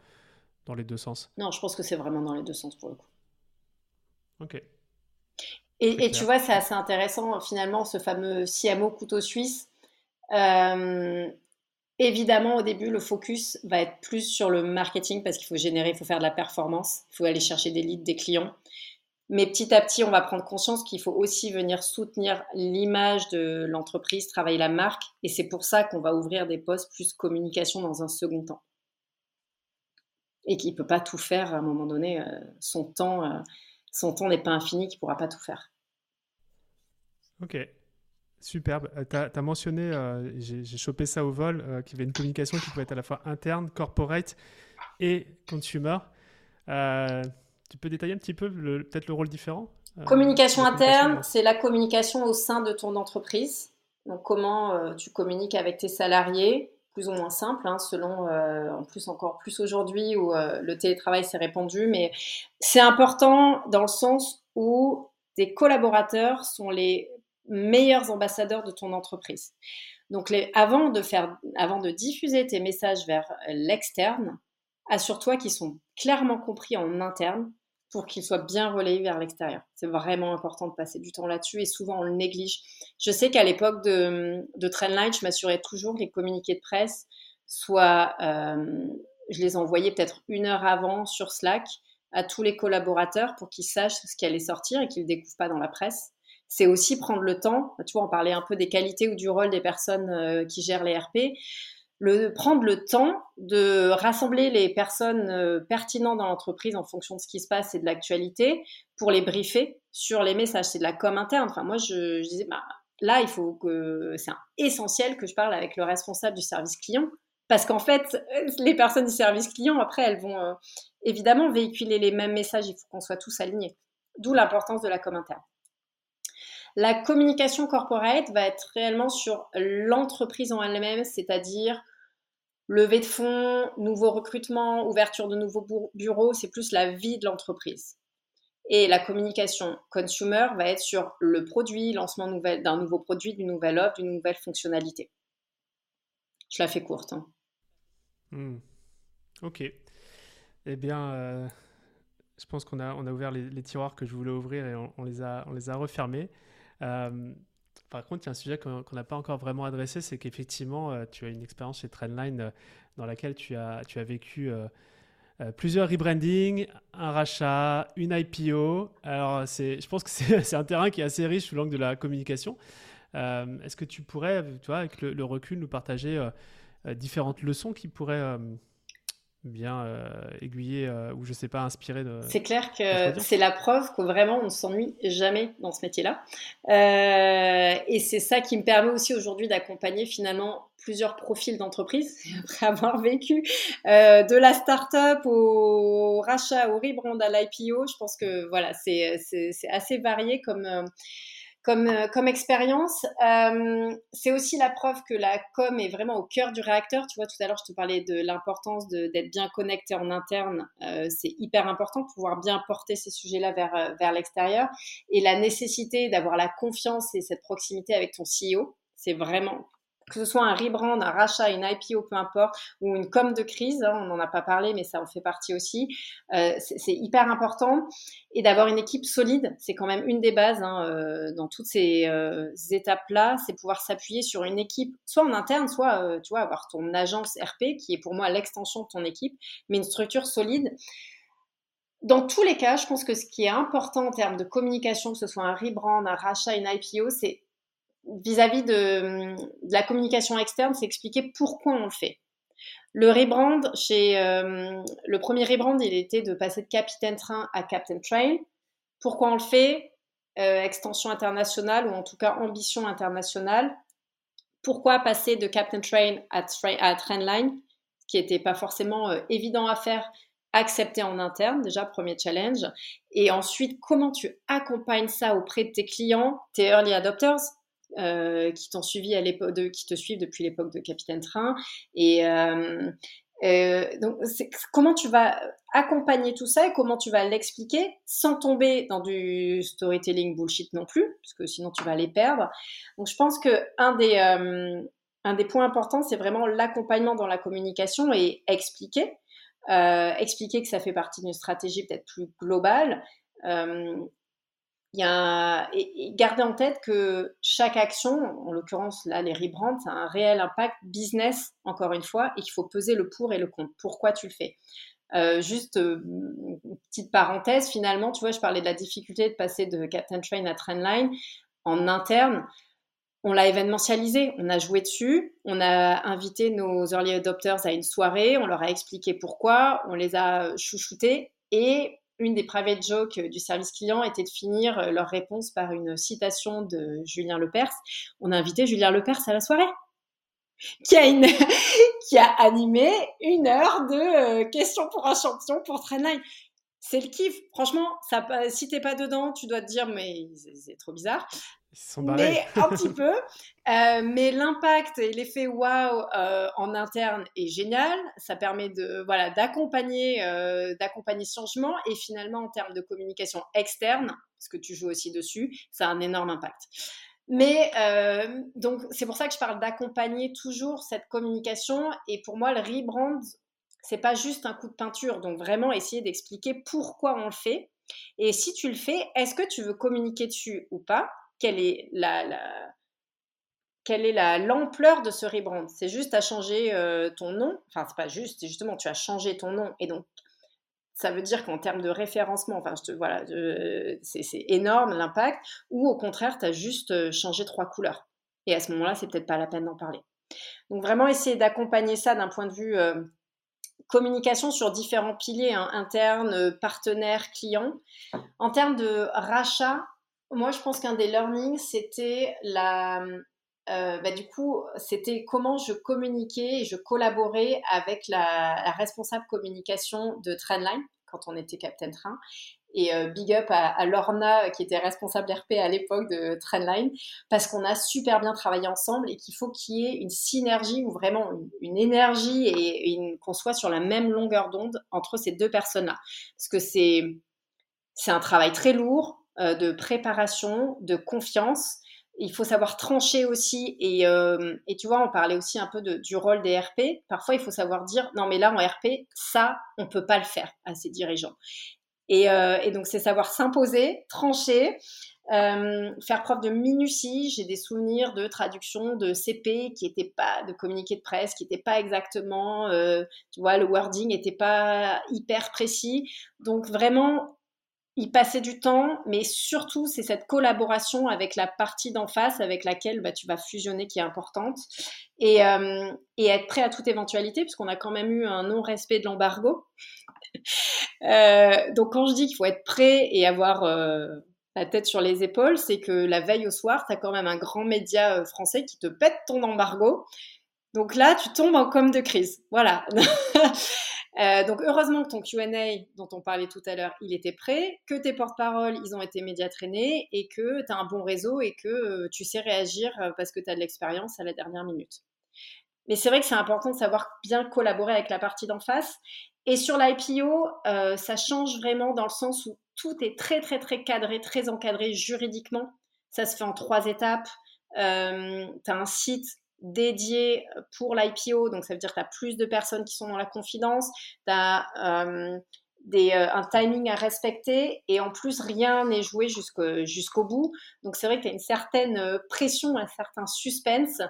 dans les deux sens? Non, je pense que c'est vraiment dans les deux sens pour le coup. Ok. Et, tu vois, c'est assez intéressant finalement, ce fameux CMO couteau suisse. Euh, évidemment, au début, le focus va être plus sur le marketing parce qu'il faut générer, il faut faire de la performance, il faut aller chercher des leads, des clients. Mais petit à petit, on va prendre conscience qu'il faut aussi venir soutenir l'image de l'entreprise, travailler la marque. Et c'est pour ça qu'on va ouvrir des postes plus communication dans un second temps. Et qu'il ne peut pas tout faire à un moment donné. Euh, son temps, euh, son temps n'est pas infini, qu'il ne pourra pas tout faire. Ok. Superbe. Euh, tu as, mentionné, euh, j'ai chopé ça au vol, euh, qu'il y avait une communication qui pouvait être à la fois interne, corporate et consumer. tu peux détailler un petit peu peut-être le rôle différent Communication interne, c'est la communication au sein de ton entreprise. Donc comment tu communiques avec tes salariés, plus ou moins simple, hein, selon, en plus encore plus aujourd'hui où le télétravail s'est répandu, mais c'est important dans le sens où tes collaborateurs sont les meilleurs ambassadeurs de ton entreprise. Donc, avant, de faire, avant de diffuser tes messages vers l'externe, assure-toi qu'ils sont clairement compris en interne pour qu'ils soient bien relayés vers l'extérieur. C'est vraiment important de passer du temps là-dessus et souvent on le néglige. Je sais qu'à l'époque de, Trendline, je m'assurais toujours que les communiqués de presse soient euh, je les envoyais peut-être une heure avant sur Slack à tous les collaborateurs pour qu'ils sachent ce qui allait sortir et qu'ils ne découvrent pas dans la presse. C'est aussi prendre le temps, tu vois, on parlait un peu des qualités ou du rôle des personnes euh, qui gèrent les RP, le, prendre le temps de rassembler les personnes euh, pertinentes dans l'entreprise en fonction de ce qui se passe et de l'actualité pour les briefer sur les messages. C'est de la com interne. Enfin, moi, je, disais, bah, là, il faut que c'est essentiel que je parle avec le responsable du service client parce qu'en fait, les personnes du service client, après, elles vont euh, évidemment véhiculer les mêmes messages. Il faut qu'on soit tous alignés. D'où l'importance de la com interne. La communication corporate va être réellement sur l'entreprise en elle-même, c'est-à-dire levée de fonds, nouveaux recrutements, ouverture de nouveaux bureaux, c'est plus la vie de l'entreprise. Et la communication consumer va être sur le produit, lancement d'un nouveau produit, d'une nouvelle offre, d'une nouvelle fonctionnalité. Je la fais courte. Hein. Hmm. Ok. Eh bien, euh, je pense qu'on a, on a ouvert les, tiroirs que je voulais ouvrir et on, les, a, on les a refermés. Euh, par contre, il y a un sujet qu'on n'a pas encore vraiment adressé, c'est qu'effectivement, euh, tu as une expérience chez Trendline dans laquelle tu as, tu as vécu plusieurs rebrandings, un rachat, une IPO. Alors, je pense que c'est un terrain qui est assez riche sous l'angle de la communication. Est-ce que tu pourrais, tu avec le recul, nous partager euh, différentes leçons qui pourraient euh, bien euh, aiguiller ou je sais pas inspirer de. C'est clair que c'est la preuve que vraiment on ne s'ennuie jamais dans ce métier-là. et c'est ça qui me permet aussi aujourd'hui d'accompagner finalement plusieurs profils d'entreprise après avoir vécu de la start-up au rachat, au rebrand, à l'IPO. Je pense que voilà, c'est assez varié comme comme, euh, comme expérience. Euh, c'est aussi la preuve que la com est vraiment au cœur du réacteur. Tu vois, tout à l'heure, je te parlais de l'importance d'être bien connecté en interne. Euh, c'est hyper important de pouvoir bien porter ces sujets-là vers, vers l'extérieur. Et la nécessité d'avoir la confiance et cette proximité avec ton CEO, c'est vraiment que ce soit un rebrand, un rachat, une IPO, peu importe, ou une com de crise, hein, on n'en a pas parlé, mais ça en fait partie aussi. Euh, c'est hyper important. Et d'avoir une équipe solide, c'est quand même une des bases hein, euh, dans toutes ces euh, étapes-là, c'est pouvoir s'appuyer sur une équipe, soit en interne, soit, tu vois, avoir ton agence RP, qui est pour moi l'extension de ton équipe, mais une structure solide. Dans tous les cas, je pense que ce qui est important en termes de communication, que ce soit un rebrand, un rachat, une IPO, c'est vis-à-vis de, la communication externe, c'est expliquer pourquoi on le fait. Le rebrand, chez euh, le premier rebrand, il était de passer de Capitaine Train à Captain Train. Pourquoi on le fait? Euh, Extension internationale ou en tout cas ambition internationale. Pourquoi passer de Captain Train à, Trainline, qui n'était pas forcément euh, évident à faire, accepter en interne, déjà premier challenge. Et ensuite, comment tu accompagnes ça auprès de tes clients, tes early adopters, euh, qui t'ont suivi à l'époque, qui te suivent depuis l'époque de Capitaine Train. Et euh, euh, donc, comment tu vas accompagner tout ça et comment tu vas l'expliquer sans tomber dans du storytelling bullshit non plus, parce que sinon tu vas les perdre. Donc, je pense que un des points importants, c'est vraiment l'accompagnement dans la communication et expliquer. expliquer que ça fait partie d'une stratégie peut-être plus globale, il a et, garder en tête que chaque action, en l'occurrence là les rebrands, a un réel impact business encore une fois et qu'il faut peser le pour et le contre. Pourquoi tu le fais? Euh, Juste euh, une petite parenthèse, finalement, tu vois, je parlais de la difficulté de passer de Captain Train à Trainline en interne. On l'a événementialisé, on a joué dessus, on a invité nos early adopters à une soirée, on leur a expliqué pourquoi, on les a chouchoutés et une des private jokes du service client était de finir euh, leur réponse par une citation de Julien Lepers. On a invité Julien Lepers à la soirée, qui a, animé une heure de euh, questions pour un champion pour Trendline. C'est le kiff. Franchement, ça, si t'es pas dedans, tu dois te dire, mais c'est trop bizarre mais un petit peu. Euh, mais l'impact et l'effet wow euh, en interne est génial. Ça permet de voilà d'accompagner euh, d'accompagner ce changement et finalement en termes de communication externe, parce que tu joues aussi dessus, ça a un énorme impact. Mais donc c'est pour ça que je parle d'accompagner toujours cette communication et pour moi le rebrand c'est pas juste un coup de peinture. Donc vraiment essayer d'expliquer pourquoi on le fait. Et si tu le fais, est-ce que tu veux communiquer dessus ou pas? Quelle est la, l'ampleur de ce rebrand? C'est juste à changer euh, ton nom? Enfin, c'est pas juste, justement tu as changé ton nom et donc ça veut dire qu'en termes de référencement, enfin, voilà, c'est énorme l'impact. Ou au contraire, tu as juste euh, changé trois couleurs. Et à ce moment-là, c'est peut-être pas la peine d'en parler. Donc vraiment essayer d'accompagner ça d'un point de vue euh, communication sur différents piliers hein, internes, partenaires, clients. En termes de rachat, moi je pense qu'un des learnings c'était la euh, bah, du coup, c'était comment je communiquais et je collaborais avec la, responsable communication de Trendline quand on était Captain Train. Et euh, big up à, Lorna, qui était responsable RP à l'époque de Trendline, parce qu'on a super bien travaillé ensemble et qu'il faut qu'il y ait une synergie ou vraiment une, énergie et, qu'on soit sur la même longueur d'onde entre ces deux personnes-là. Parce que c'est, c'est un travail très lourd euh, de préparation, de confiance il faut savoir trancher aussi. Euh, et, tu vois, on parlait aussi un peu du rôle des RP. Parfois, il faut savoir dire, non, mais là, en RP, ça, on ne peut pas le faire à ces dirigeants. Et, euh, donc, c'est savoir s'imposer, trancher, euh, faire preuve de minutie. J'ai des souvenirs de traduction de CP qui n'étaient pas, de communiqué de presse, qui n'étaient pas exactement, tu vois, le wording n'était pas hyper précis. Donc, vraiment, y passer du temps, mais surtout, c'est cette collaboration avec la partie d'en face avec laquelle bah, tu vas fusionner qui est importante. Et, euh, et être prêt à toute éventualité, puisqu'on a quand même eu un non-respect de l'embargo. euh, donc, quand je dis qu'il faut être prêt et avoir euh, la tête sur les épaules, c'est que la veille au soir, tu as quand même un grand média euh, français qui te pète ton embargo. Donc là, tu tombes en com de crise. Voilà. Donc heureusement que ton Q&A dont on parlait tout à l'heure, il était prêt, que tes porte-paroles, ils ont été média traînés et que tu as un bon réseau et que tu sais réagir parce que tu as de l'expérience à la dernière minute. Mais c'est vrai que c'est important de savoir bien collaborer avec la partie d'en face. Et sur l'IPO, ça change vraiment dans le sens où tout est très très très cadré, très encadré juridiquement. Ça se fait en trois étapes. tu as un site dédié pour l'IPO, donc ça veut dire que tu as plus de personnes qui sont dans la confidence, tu as euh, euh, un timing à respecter et en plus rien n'est joué jusqu'au bout. Donc c'est vrai que tu as une certaine euh, pression, un certain suspense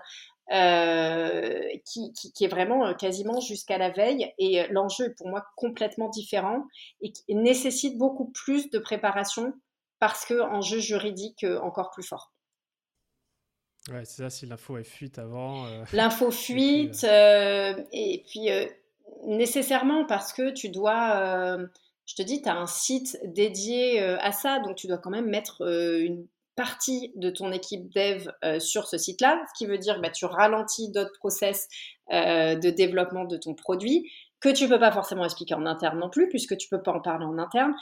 qui, qui, est vraiment quasiment jusqu'à la veille et l'enjeu est pour moi complètement différent et qui nécessite beaucoup plus de préparation parce que enjeu juridique encore plus fort. Ouais, c'est ça, si l'info est fuite avant. Euh, l'info fuite, euh, et puis euh, nécessairement parce que tu dois, je te dis, tu as un site dédié à ça, donc tu dois quand même mettre une partie de ton équipe dev sur ce site-là, ce qui veut dire que bah, tu ralentis d'autres process de développement de ton produit que tu peux pas forcément expliquer en interne non plus, puisque tu peux pas en parler en interne.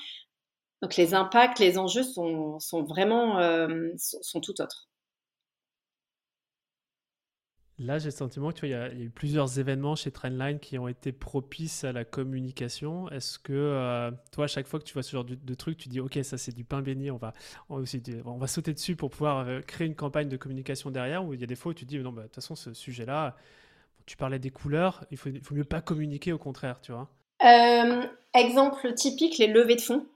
Donc les impacts, les enjeux sont, vraiment sont tout autres. Là, j'ai le sentiment qu'il y, a eu plusieurs événements chez Trendline qui ont été propices à la communication. Est-ce que euh, toi, à chaque fois que tu vois ce genre de, truc, tu dis OK, ça c'est du pain béni, on va, on va, sauter dessus pour pouvoir euh, créer une campagne de communication derrière Ou il y a des fois où tu dis non, bah, de toute façon, ce sujet-là, tu parlais des couleurs, il faut, il faut mieux pas communiquer, au contraire, tu vois euh, Exemple typique, les levées de fonds.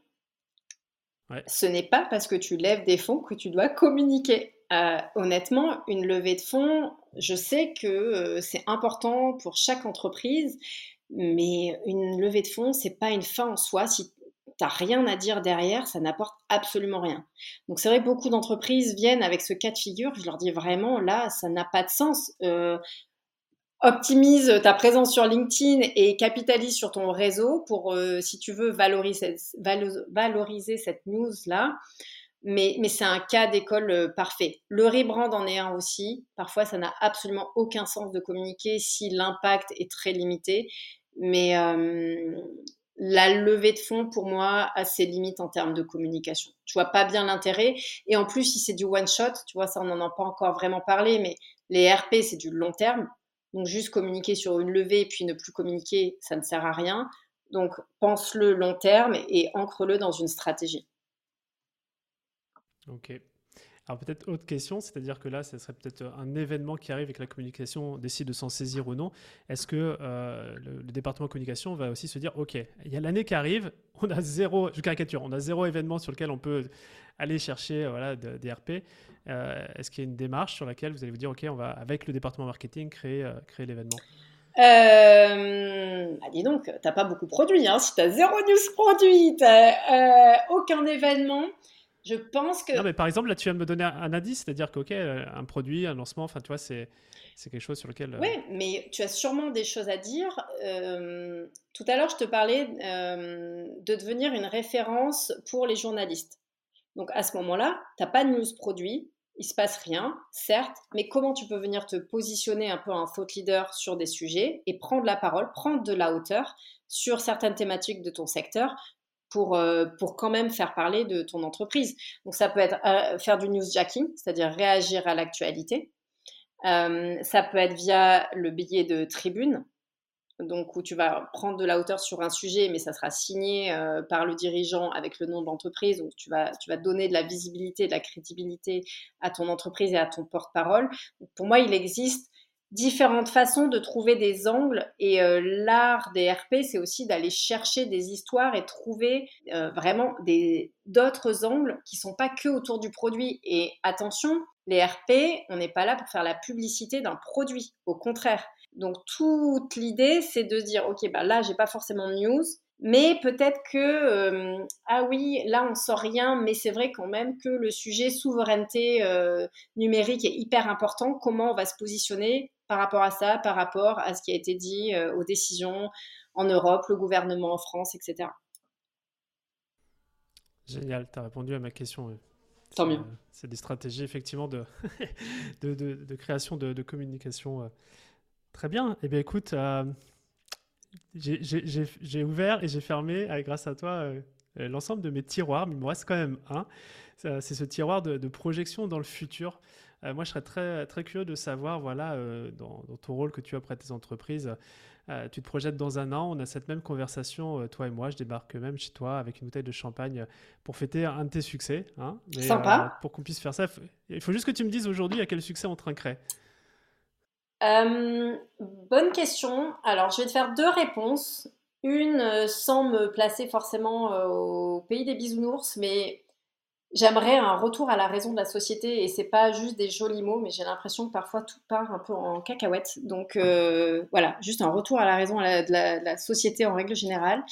Ce n'est pas parce que tu lèves des fonds que tu dois communiquer. Euh, honnêtement, une levée de fonds, je sais que c'est important pour chaque entreprise, mais une levée de fonds, c'est pas une fin en soi. Si tu n'as rien à dire derrière, ça n'apporte absolument rien. Donc c'est vrai que beaucoup d'entreprises viennent avec ce cas de figure. Je leur dis vraiment, là, ça n'a pas de sens. Optimise ta présence sur LinkedIn et capitalise sur ton réseau pour, si tu veux, valoriser, valoriser cette news-là mais, mais c'est un cas d'école euh, parfait. Le rebrand en est un aussi. Parfois, ça n'a absolument aucun sens de communiquer si l'impact est très limité. Mais euh, la levée de fonds, pour moi, a ses limites en termes de communication. Je vois pas bien l'intérêt. Et en plus, si c'est du one shot, tu vois, ça, on n'en a pas encore vraiment parlé, mais les RP, c'est du long terme. Donc, juste communiquer sur une levée et puis ne plus communiquer, ça ne sert à rien. Donc, pense-le long terme et ancre-le dans une stratégie. Ok. Alors peut-être autre question, c'est-à-dire que là, ce serait peut-être un événement qui arrive et que la communication décide de s'en saisir ou non. Est-ce que euh, le, département de communication va aussi se dire, OK, il y a l'année qui arrive, on a zéro, je caricature, on a zéro événement sur lequel on peut aller chercher voilà, des RP. Est-ce qu'il y a une démarche sur laquelle vous allez vous dire, OK, on va, avec le département marketing, créer, créer l'événement? Euh, bah dis donc, t'as pas beaucoup produit. Hein. Si t'as zéro news produit, t'as euh, aucun événement, je pense que. Non, mais par exemple, là, tu viens de me donner un indice, c'est-à-dire qu'un euh, un produit, un lancement, enfin, tu vois, c'est. C'est quelque chose sur lequel. Euh, oui, mais tu as sûrement des choses à dire. Euh, tout à l'heure, je te parlais de devenir une référence pour les journalistes. Donc à ce moment-là, tu n'as pas de news produit, il se passe rien, certes, mais comment tu peux venir te positionner un peu en thought leader sur des sujets et prendre la parole, prendre de la hauteur sur certaines thématiques de ton secteur pour, euh, pour quand même faire parler de ton entreprise. Donc ça peut être euh, faire du newsjacking, c'est-à-dire réagir à l'actualité. Euh, ça peut être via le billet de tribune, donc où tu vas prendre de la hauteur sur un sujet, mais ça sera signé par le dirigeant avec le nom de l'entreprise. Donc tu vas, tu vas donner de la visibilité, de la crédibilité à ton entreprise et à ton porte-parole. Pour moi, il existe différentes façons de trouver des angles et euh, l'art des RP, c'est aussi d'aller chercher des histoires et trouver euh, vraiment des d'autres angles qui sont pas que autour du produit. Et attention, les RP, on n'est pas là pour faire la publicité d'un produit. Au contraire, donc toute l'idée, c'est de dire, ok, bah là, j'ai pas forcément de news, mais peut-être que, euh, ah oui, là, on sort rien, mais c'est vrai quand même que le sujet souveraineté euh, numérique est hyper important. Comment on va se positionner par rapport à ça, par rapport à ce qui a été dit euh, aux décisions en Europe, le gouvernement en France, etc. Génial, tu as répondu à ma question. Tant mieux. C'est des stratégies effectivement de, de, création de, communication Très bien. Eh bien, écoute, j'ai ouvert et j'ai fermé, euh, grâce à toi, euh, l'ensemble de mes tiroirs, mais il me reste quand même un. C'est ce tiroir de, projection dans le futur. moi, je serais très, très curieux de savoir, voilà, dans, ton rôle que tu as auprès de tes entreprises, tu te projettes dans un an, on a cette même conversation, toi et moi, je débarque même chez toi avec une bouteille de champagne pour fêter un de tes succès. Hein, Sympa. pour qu'on puisse faire ça, il faut juste que tu me dises aujourd'hui à quel succès on trinquerait. Euh, bonne question. Alors, je vais te faire deux réponses. Une euh, sans me placer forcément euh, au pays des bisounours, mais j'aimerais un retour à la raison de la société et c'est pas juste des jolis mots, mais j'ai l'impression que parfois tout part un peu en cacahuète. Donc voilà, juste un retour à la raison de, la, société en règle générale.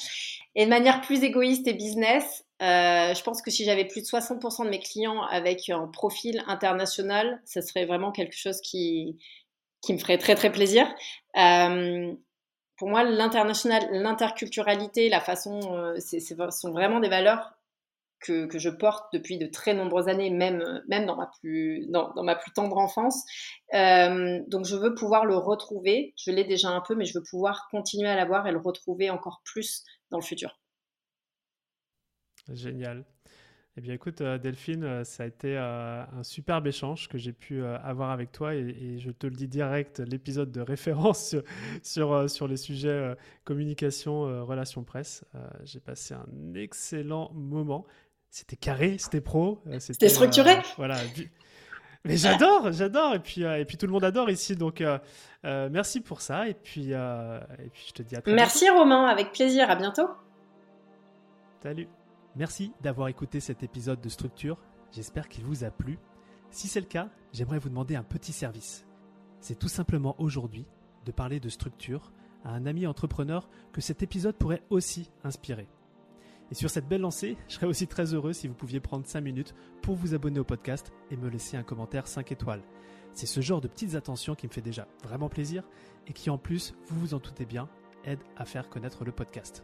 Et de manière plus égoïste et business, je pense que si j'avais plus de 60% de mes clients avec un profil international, ça serait vraiment quelque chose qui, qui me ferait très très plaisir. Euh, pour moi, l'international, l'interculturalité, la façon, euh, ce sont vraiment des valeurs que, que, je porte depuis de très nombreuses années, même, même dans, ma plus, dans, dans ma plus tendre enfance. Euh, donc je veux pouvoir le retrouver. Je l'ai déjà un peu, mais je veux pouvoir continuer à l'avoir et le retrouver encore plus dans le futur. Génial. Eh bien, écoute, euh, Delphine, euh, ça a été euh, un superbe échange que j'ai pu avoir avec toi et, je te le dis direct, l'épisode de référence sur, sur, les sujets communication, relations presse. j'ai passé un excellent moment. C'était carré, c'était pro. C'était structuré. voilà. Mais j'adore, j'adore. Et puis, et puis tout le monde adore ici. Donc, merci pour ça. Et puis, et puis je te dis à très Merci Romain, avec plaisir. À bientôt. Salut. Merci d'avoir écouté cet épisode de Structure, j'espère qu'il vous a plu. Si c'est le cas, j'aimerais vous demander un petit service. C'est tout simplement aujourd'hui de parler de structure à un ami entrepreneur que cet épisode pourrait aussi inspirer. Et sur cette belle lancée, je serais aussi très heureux si vous pouviez prendre 5 minutes pour vous abonner au podcast et me laisser un commentaire 5 étoiles. C'est ce genre de petites attentions qui me fait déjà vraiment plaisir et qui en plus, vous vous en doutez bien, aide à faire connaître le podcast.